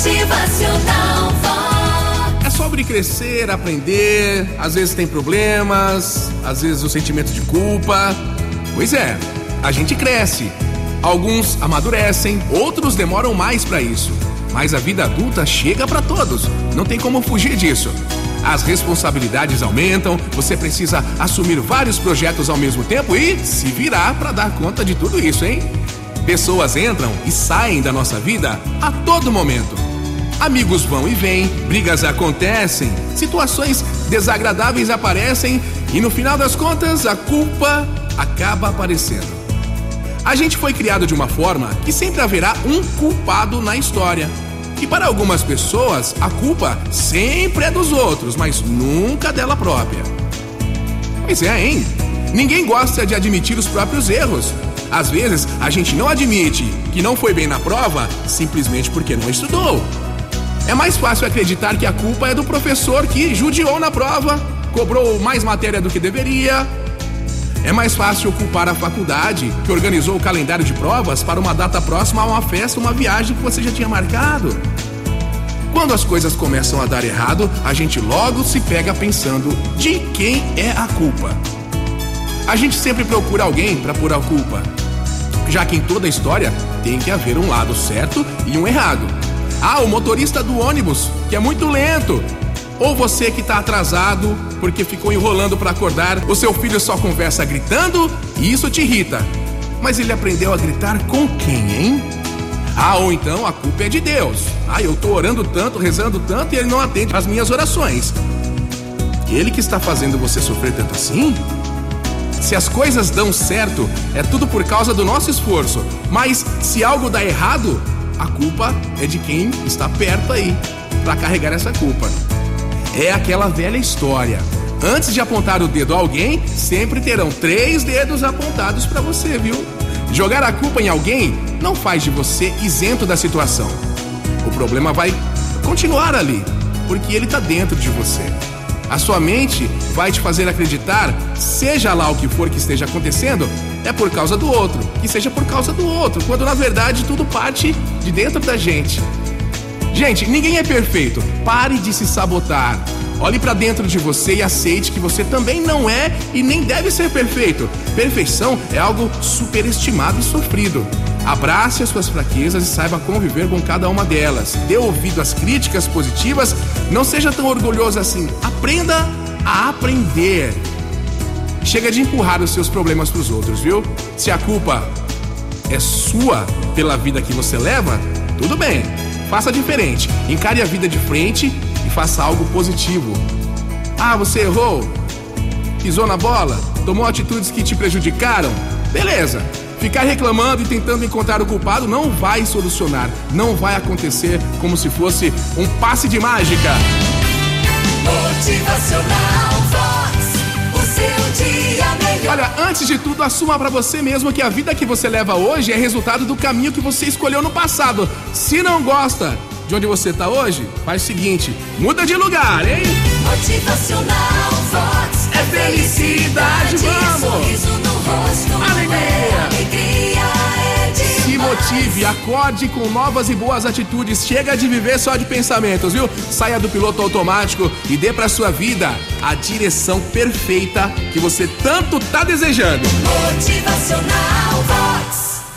Motivacional Vox. É sobre crescer, aprender, às vezes tem problemas, às vezes o sentimento de culpa. Pois é, a gente cresce. Alguns amadurecem, outros demoram mais para isso. Mas a vida adulta chega para todos, não tem como fugir disso. As responsabilidades aumentam, você precisa assumir vários projetos ao mesmo tempo e se virar para dar conta de tudo isso, hein? Pessoas entram e saem da nossa vida a todo momento. Amigos vão e vêm, brigas acontecem, situações desagradáveis aparecem e no final das contas a culpa acaba aparecendo. A gente foi criado de uma forma que sempre haverá um culpado na história. E para algumas pessoas, a culpa sempre é dos outros, mas nunca dela própria. Pois é, hein? Ninguém gosta de admitir os próprios erros. Às vezes, a gente não admite que não foi bem na prova simplesmente porque não estudou. É mais fácil acreditar que a culpa é do professor que judiou na prova, cobrou mais matéria do que deveria. É mais fácil culpar a faculdade que organizou o calendário de provas para uma data próxima a uma festa, uma viagem que você já tinha marcado. Quando as coisas começam a dar errado, a gente logo se pega pensando de quem é a culpa. A gente sempre procura alguém para pôr a culpa, já que em toda história tem que haver um lado certo e um errado. Ah, o motorista do ônibus, que é muito lento. Ou você que está atrasado porque ficou enrolando para acordar, o seu filho só conversa gritando e isso te irrita. Mas ele aprendeu a gritar com quem, hein? Ah, ou então a culpa é de Deus. Ah, eu tô orando tanto, rezando tanto e ele não atende às minhas orações. Ele que está fazendo você sofrer tanto assim? Se as coisas dão certo, é tudo por causa do nosso esforço. Mas se algo dá errado, a culpa é de quem está perto aí para carregar essa culpa. É aquela velha história. Antes de apontar o dedo a alguém, sempre terão três dedos apontados para você, viu? Jogar a culpa em alguém não faz de você isento da situação. O problema vai continuar ali, porque ele está dentro de você. A sua mente vai te fazer acreditar, seja lá o que for que esteja acontecendo, é por causa do outro, que seja por causa do outro, quando na verdade tudo parte de dentro da gente. Gente, ninguém é perfeito. Pare de se sabotar. Olhe para dentro de você e aceite que você também não é e nem deve ser perfeito. Perfeição é algo superestimado e sofrido. Abrace as suas fraquezas e saiba conviver com cada uma delas. Dê ouvido às críticas positivas, não seja tão orgulhoso assim. Aprenda a aprender. Chega de empurrar os seus problemas para os outros, viu? Se a culpa é sua pela vida que você leva, tudo bem. Faça diferente. Encare a vida de frente e faça algo positivo. Ah, você errou? Pisou na bola? Tomou atitudes que te prejudicaram? Beleza. Ficar reclamando e tentando encontrar o culpado não vai solucionar. Não vai acontecer como se fosse um passe de mágica. Motivacional antes de tudo, assuma pra você mesmo que a vida que você leva hoje é resultado do caminho que você escolheu no passado. Se não gosta de onde você tá hoje, faz o seguinte: muda de lugar, hein? Motivacional Vox. É felicidade, vamos! Motive, acorde com novas e boas atitudes. Chega de viver só de pensamentos, viu? Saia do piloto automático e dê pra sua vida a direção perfeita que você tanto tá desejando. Motivacional.